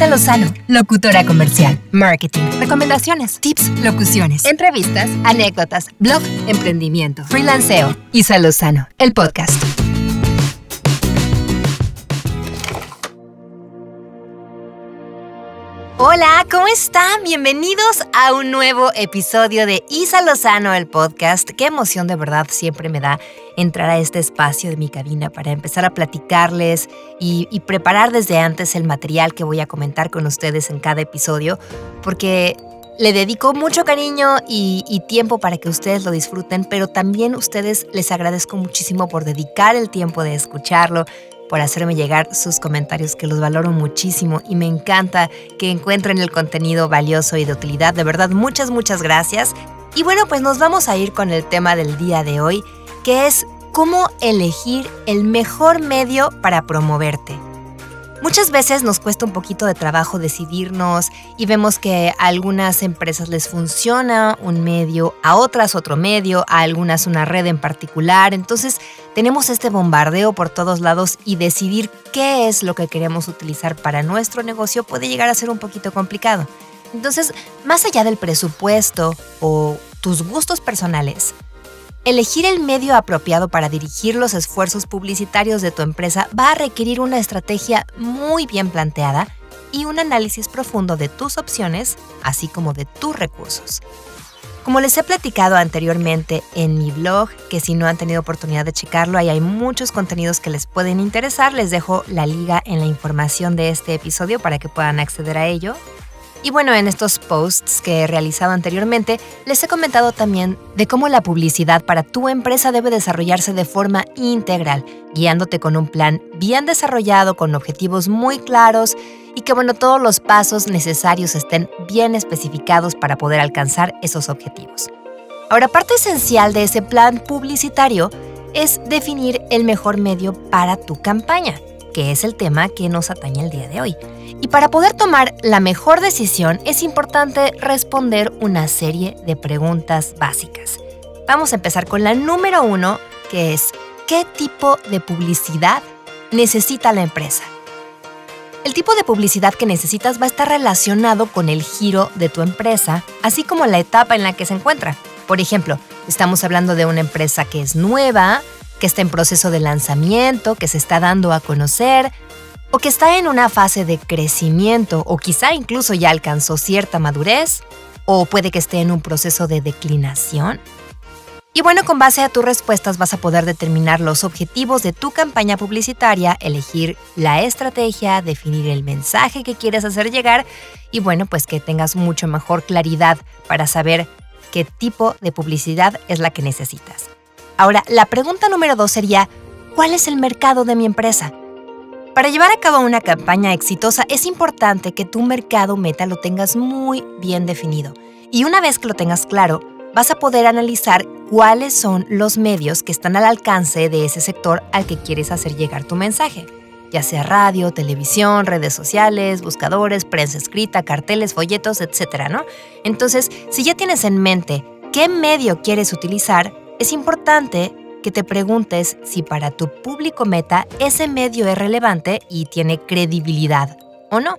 Isa Lozano, locutora comercial, marketing, recomendaciones, tips, locuciones, entrevistas, anécdotas, blog, emprendimiento, freelanceo. Isa Lozano, el podcast. Hola, ¿cómo están? Bienvenidos a un nuevo episodio de Isa Lozano, el podcast. Qué emoción de verdad siempre me da entrar a este espacio de mi cabina para empezar a platicarles y, preparar desde antes el material que voy a comentar con ustedes en cada episodio, porque le dedico mucho cariño y, y, tiempo para que ustedes lo disfruten, pero también ustedes les agradezco muchísimo por dedicar el tiempo de escucharlo, por hacerme llegar sus comentarios que los valoro muchísimo y me encanta que encuentren el contenido valioso y de utilidad. De verdad, muchas, muchas gracias. Y bueno, pues nos vamos a ir con el tema del día de hoy, que es cómo elegir el mejor medio para promoverte. Muchas veces nos cuesta un poquito de trabajo decidirnos y vemos que a algunas empresas les funciona un medio, a otras otro medio, a algunas una red en particular. Entonces tenemos este bombardeo por todos lados y decidir qué es lo que queremos utilizar para nuestro negocio puede llegar a ser un poquito complicado. Entonces, más allá del presupuesto o tus gustos personales, Elegir el medio apropiado para dirigir los esfuerzos publicitarios de tu empresa va a requerir una estrategia muy bien planteada y un análisis profundo de tus opciones, así como de tus recursos. Como les he platicado anteriormente en mi blog, que si no han tenido oportunidad de checarlo, ahí hay muchos contenidos que les pueden interesar, les dejo la liga en la información de este episodio para que puedan acceder a ello. Y bueno, en estos posts que he realizado anteriormente, les he comentado también de cómo la publicidad para tu empresa debe desarrollarse de forma integral, guiándote con un plan bien desarrollado, con objetivos muy claros y que bueno, todos los pasos necesarios estén bien especificados para poder alcanzar esos objetivos. Ahora, parte esencial de ese plan publicitario es definir el mejor medio para tu campaña que es el tema que nos atañe el día de hoy. Y para poder tomar la mejor decisión es importante responder una serie de preguntas básicas. Vamos a empezar con la número uno, que es ¿qué tipo de publicidad necesita la empresa? El tipo de publicidad que necesitas va a estar relacionado con el giro de tu empresa, así como la etapa en la que se encuentra. Por ejemplo, estamos hablando de una empresa que es nueva, que está en proceso de lanzamiento, que se está dando a conocer, o que está en una fase de crecimiento, o quizá incluso ya alcanzó cierta madurez, o puede que esté en un proceso de declinación. Y bueno, con base a tus respuestas vas a poder determinar los objetivos de tu campaña publicitaria, elegir la estrategia, definir el mensaje que quieres hacer llegar y bueno, pues que tengas mucho mejor claridad para saber qué tipo de publicidad es la que necesitas. Ahora, la pregunta número dos sería, ¿cuál es el mercado de mi empresa? Para llevar a cabo una campaña exitosa es importante que tu mercado meta lo tengas muy bien definido. Y una vez que lo tengas claro, vas a poder analizar cuáles son los medios que están al alcance de ese sector al que quieres hacer llegar tu mensaje, ya sea radio, televisión, redes sociales, buscadores, prensa escrita, carteles, folletos, etc. ¿no? Entonces, si ya tienes en mente qué medio quieres utilizar, es importante que te preguntes si para tu público meta ese medio es relevante y tiene credibilidad o no.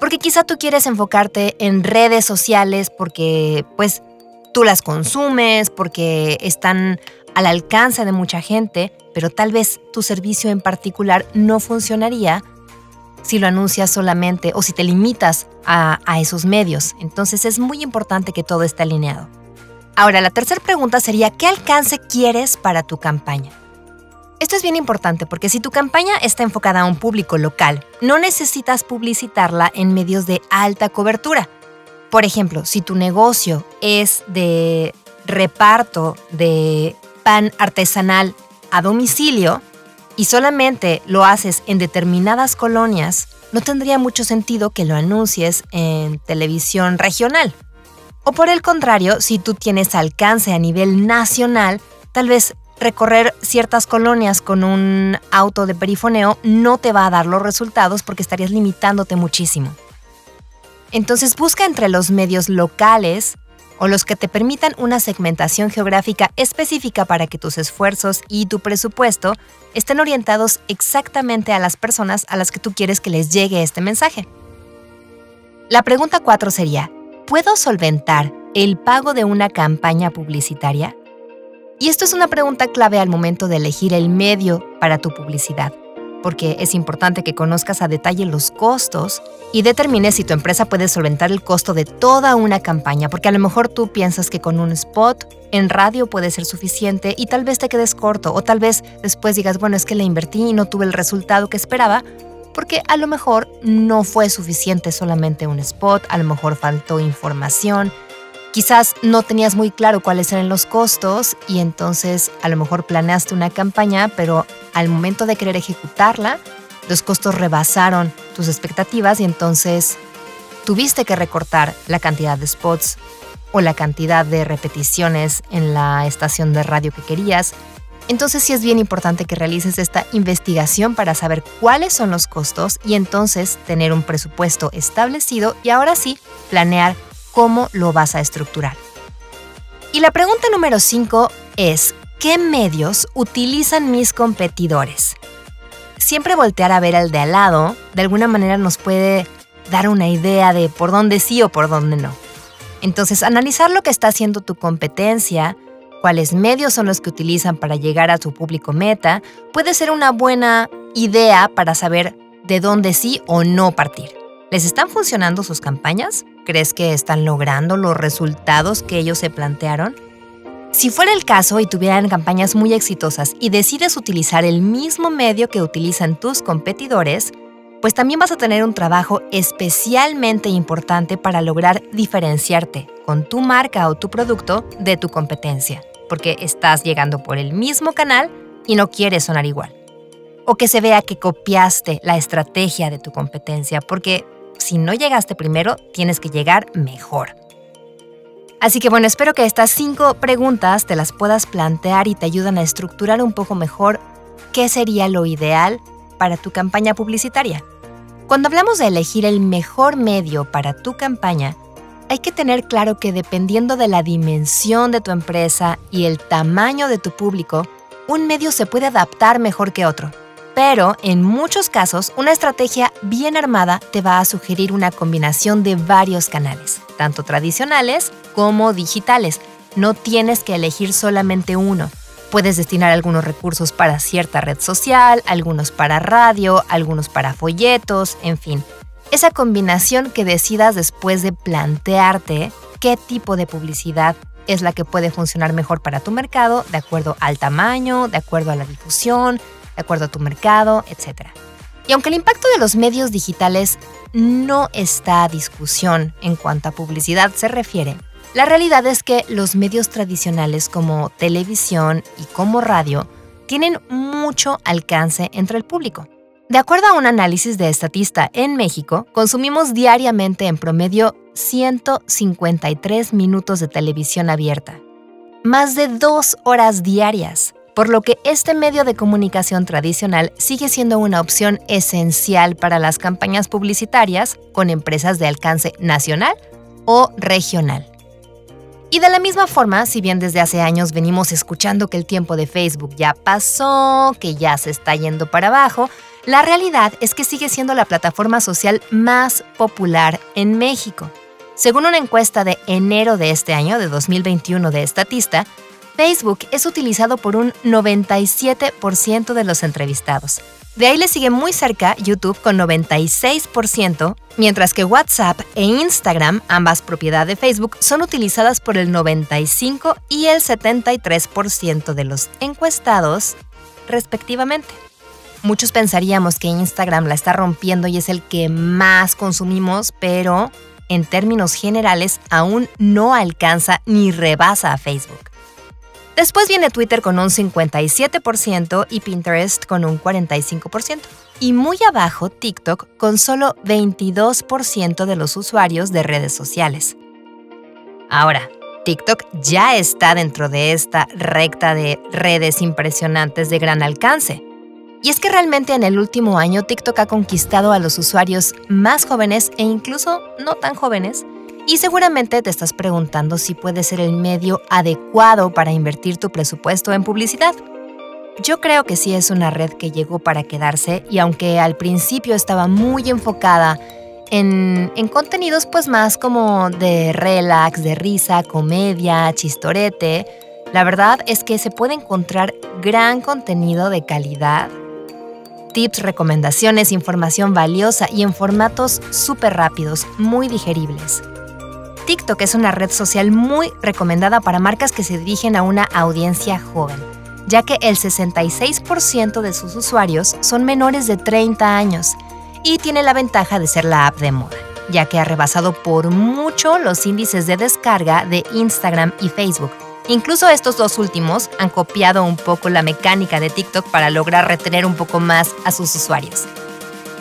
Porque quizá tú quieres enfocarte en redes sociales porque pues tú las consumes, porque están al alcance de mucha gente, pero tal vez tu servicio en particular no funcionaría si lo anuncias solamente o si te limitas a, a esos medios. Entonces es muy importante que todo esté alineado. Ahora, la tercera pregunta sería, ¿qué alcance quieres para tu campaña? Esto es bien importante porque si tu campaña está enfocada a un público local, no necesitas publicitarla en medios de alta cobertura. Por ejemplo, si tu negocio es de reparto de pan artesanal a domicilio y solamente lo haces en determinadas colonias, no tendría mucho sentido que lo anuncies en televisión regional. O por el contrario, si tú tienes alcance a nivel nacional, tal vez recorrer ciertas colonias con un auto de perifoneo no te va a dar los resultados porque estarías limitándote muchísimo. Entonces busca entre los medios locales o los que te permitan una segmentación geográfica específica para que tus esfuerzos y tu presupuesto estén orientados exactamente a las personas a las que tú quieres que les llegue este mensaje. La pregunta 4 sería, ¿puedo solventar el pago de una campaña publicitaria? Y esto es una pregunta clave al momento de elegir el medio para tu publicidad porque es importante que conozcas a detalle los costos y determines si tu empresa puede solventar el costo de toda una campaña, porque a lo mejor tú piensas que con un spot en radio puede ser suficiente y tal vez te quedes corto o tal vez después digas, bueno, es que le invertí y no tuve el resultado que esperaba, porque a lo mejor no fue suficiente solamente un spot, a lo mejor faltó información, Quizás no tenías muy claro cuáles eran los costos y entonces a lo mejor planeaste una campaña, pero al momento de querer ejecutarla, los costos rebasaron tus expectativas y entonces tuviste que recortar la cantidad de spots o la cantidad de repeticiones en la estación de radio que querías. Entonces sí es bien importante que realices esta investigación para saber cuáles son los costos y entonces tener un presupuesto establecido y ahora sí planear cómo lo vas a estructurar. Y la pregunta número 5 es, ¿qué medios utilizan mis competidores? Siempre voltear a ver al de al lado de alguna manera nos puede dar una idea de por dónde sí o por dónde no. Entonces, analizar lo que está haciendo tu competencia, cuáles medios son los que utilizan para llegar a tu público meta, puede ser una buena idea para saber de dónde sí o no partir. ¿Les están funcionando sus campañas? ¿Crees que están logrando los resultados que ellos se plantearon? Si fuera el caso y tuvieran campañas muy exitosas y decides utilizar el mismo medio que utilizan tus competidores, pues también vas a tener un trabajo especialmente importante para lograr diferenciarte con tu marca o tu producto de tu competencia, porque estás llegando por el mismo canal y no quieres sonar igual. O que se vea que copiaste la estrategia de tu competencia, porque si no llegaste primero, tienes que llegar mejor. Así que bueno, espero que estas cinco preguntas te las puedas plantear y te ayudan a estructurar un poco mejor qué sería lo ideal para tu campaña publicitaria. Cuando hablamos de elegir el mejor medio para tu campaña, hay que tener claro que dependiendo de la dimensión de tu empresa y el tamaño de tu público, un medio se puede adaptar mejor que otro. Pero en muchos casos, una estrategia bien armada te va a sugerir una combinación de varios canales, tanto tradicionales como digitales. No tienes que elegir solamente uno. Puedes destinar algunos recursos para cierta red social, algunos para radio, algunos para folletos, en fin. Esa combinación que decidas después de plantearte qué tipo de publicidad es la que puede funcionar mejor para tu mercado, de acuerdo al tamaño, de acuerdo a la difusión, de acuerdo a tu mercado, etc. Y aunque el impacto de los medios digitales no está a discusión en cuanto a publicidad se refiere, la realidad es que los medios tradicionales como televisión y como radio tienen mucho alcance entre el público. De acuerdo a un análisis de Estatista en México, consumimos diariamente en promedio 153 minutos de televisión abierta, más de dos horas diarias por lo que este medio de comunicación tradicional sigue siendo una opción esencial para las campañas publicitarias con empresas de alcance nacional o regional. Y de la misma forma, si bien desde hace años venimos escuchando que el tiempo de Facebook ya pasó, que ya se está yendo para abajo, la realidad es que sigue siendo la plataforma social más popular en México. Según una encuesta de enero de este año, de 2021 de Estatista, Facebook es utilizado por un 97% de los entrevistados. De ahí le sigue muy cerca YouTube con 96%, mientras que WhatsApp e Instagram, ambas propiedad de Facebook, son utilizadas por el 95 y el 73% de los encuestados, respectivamente. Muchos pensaríamos que Instagram la está rompiendo y es el que más consumimos, pero en términos generales aún no alcanza ni rebasa a Facebook. Después viene Twitter con un 57% y Pinterest con un 45%. Y muy abajo TikTok con solo 22% de los usuarios de redes sociales. Ahora, TikTok ya está dentro de esta recta de redes impresionantes de gran alcance. Y es que realmente en el último año TikTok ha conquistado a los usuarios más jóvenes e incluso no tan jóvenes y seguramente te estás preguntando si puede ser el medio adecuado para invertir tu presupuesto en publicidad. Yo creo que sí es una red que llegó para quedarse y aunque al principio estaba muy enfocada en, en, contenidos pues más como de relax, de risa, comedia, chistorete. La verdad es que se puede encontrar gran contenido de calidad, tips, recomendaciones, información valiosa y en formatos súper rápidos, muy digeribles. TikTok es una red social muy recomendada para marcas que se dirigen a una audiencia joven, ya que el 66% de sus usuarios son menores de 30 años y tiene la ventaja de ser la app de moda, ya que ha rebasado por mucho los índices de descarga de Instagram y Facebook. Incluso estos dos últimos han copiado un poco la mecánica de TikTok para lograr retener un poco más a sus usuarios.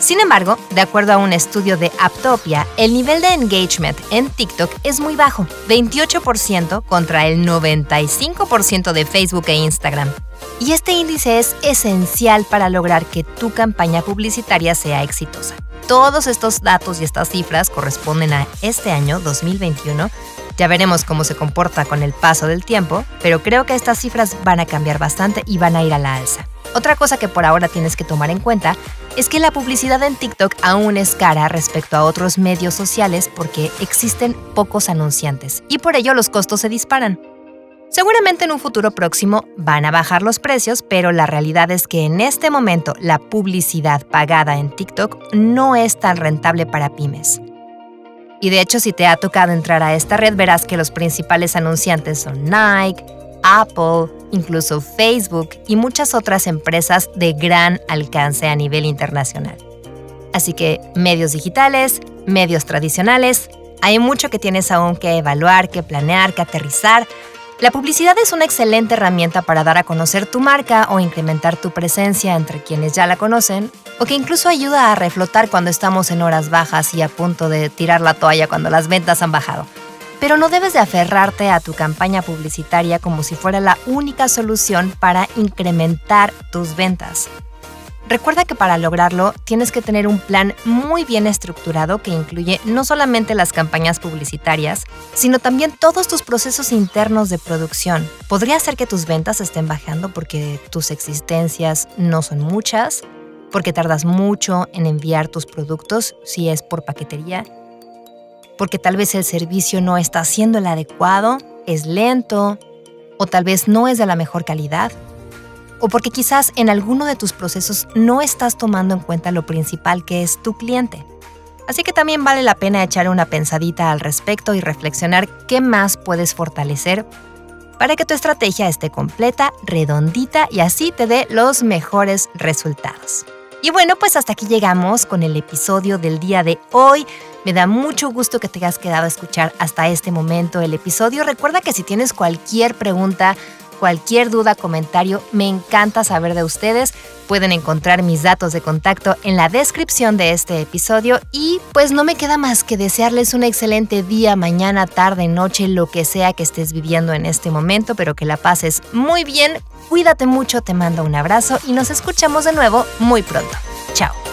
Sin embargo, de acuerdo a un estudio de Aptopia, el nivel de engagement en TikTok es muy bajo, 28% contra el 95% de Facebook e Instagram. Y este índice es esencial para lograr que tu campaña publicitaria sea exitosa. Todos estos datos y estas cifras corresponden a este año 2021. Ya veremos cómo se comporta con el paso del tiempo, pero creo que estas cifras van a cambiar bastante y van a ir a la alza. Otra cosa que por ahora tienes que tomar en cuenta es que la publicidad en TikTok aún es cara respecto a otros medios sociales porque existen pocos anunciantes y por ello los costos se disparan. Seguramente en un futuro próximo van a bajar los precios, pero la realidad es que en este momento la publicidad pagada en TikTok no es tan rentable para pymes. Y de hecho, si te ha tocado entrar a esta red, verás que los principales anunciantes son Nike, Apple, incluso Facebook y muchas otras empresas de gran alcance a nivel internacional. Así que medios digitales, medios tradicionales, hay mucho que tienes aún que evaluar, que planear, que aterrizar. La publicidad es una excelente herramienta para dar a conocer tu marca o incrementar tu presencia entre quienes ya la conocen, o que incluso ayuda a reflotar cuando estamos en horas bajas y a punto de tirar la toalla cuando las ventas han bajado. Pero no debes de aferrarte a tu campaña publicitaria como si fuera la única solución para incrementar tus ventas. Recuerda que para lograrlo tienes que tener un plan muy bien estructurado que incluye no solamente las campañas publicitarias, sino también todos tus procesos internos de producción. Podría ser que tus ventas estén bajando porque tus existencias no son muchas, porque tardas mucho en enviar tus productos si es por paquetería porque tal vez el servicio no está siendo el adecuado, es lento, o tal vez no es de la mejor calidad, o porque quizás en alguno de tus procesos no estás tomando en cuenta lo principal que es tu cliente. Así que también vale la pena echar una pensadita al respecto y reflexionar qué más puedes fortalecer para que tu estrategia esté completa, redondita y así te dé los mejores resultados. Y bueno, pues hasta aquí llegamos con el episodio del día de hoy. Me da mucho gusto que te hayas quedado a escuchar hasta este momento el episodio. Recuerda que si tienes cualquier pregunta, cualquier duda, comentario, me encanta saber de ustedes. Pueden encontrar mis datos de contacto en la descripción de este episodio y pues no me queda más que desearles un excelente día, mañana, tarde, noche, lo que sea que estés viviendo en este momento, pero que la pases muy bien. Cuídate mucho, te mando un abrazo y nos escuchamos de nuevo muy pronto. Chao.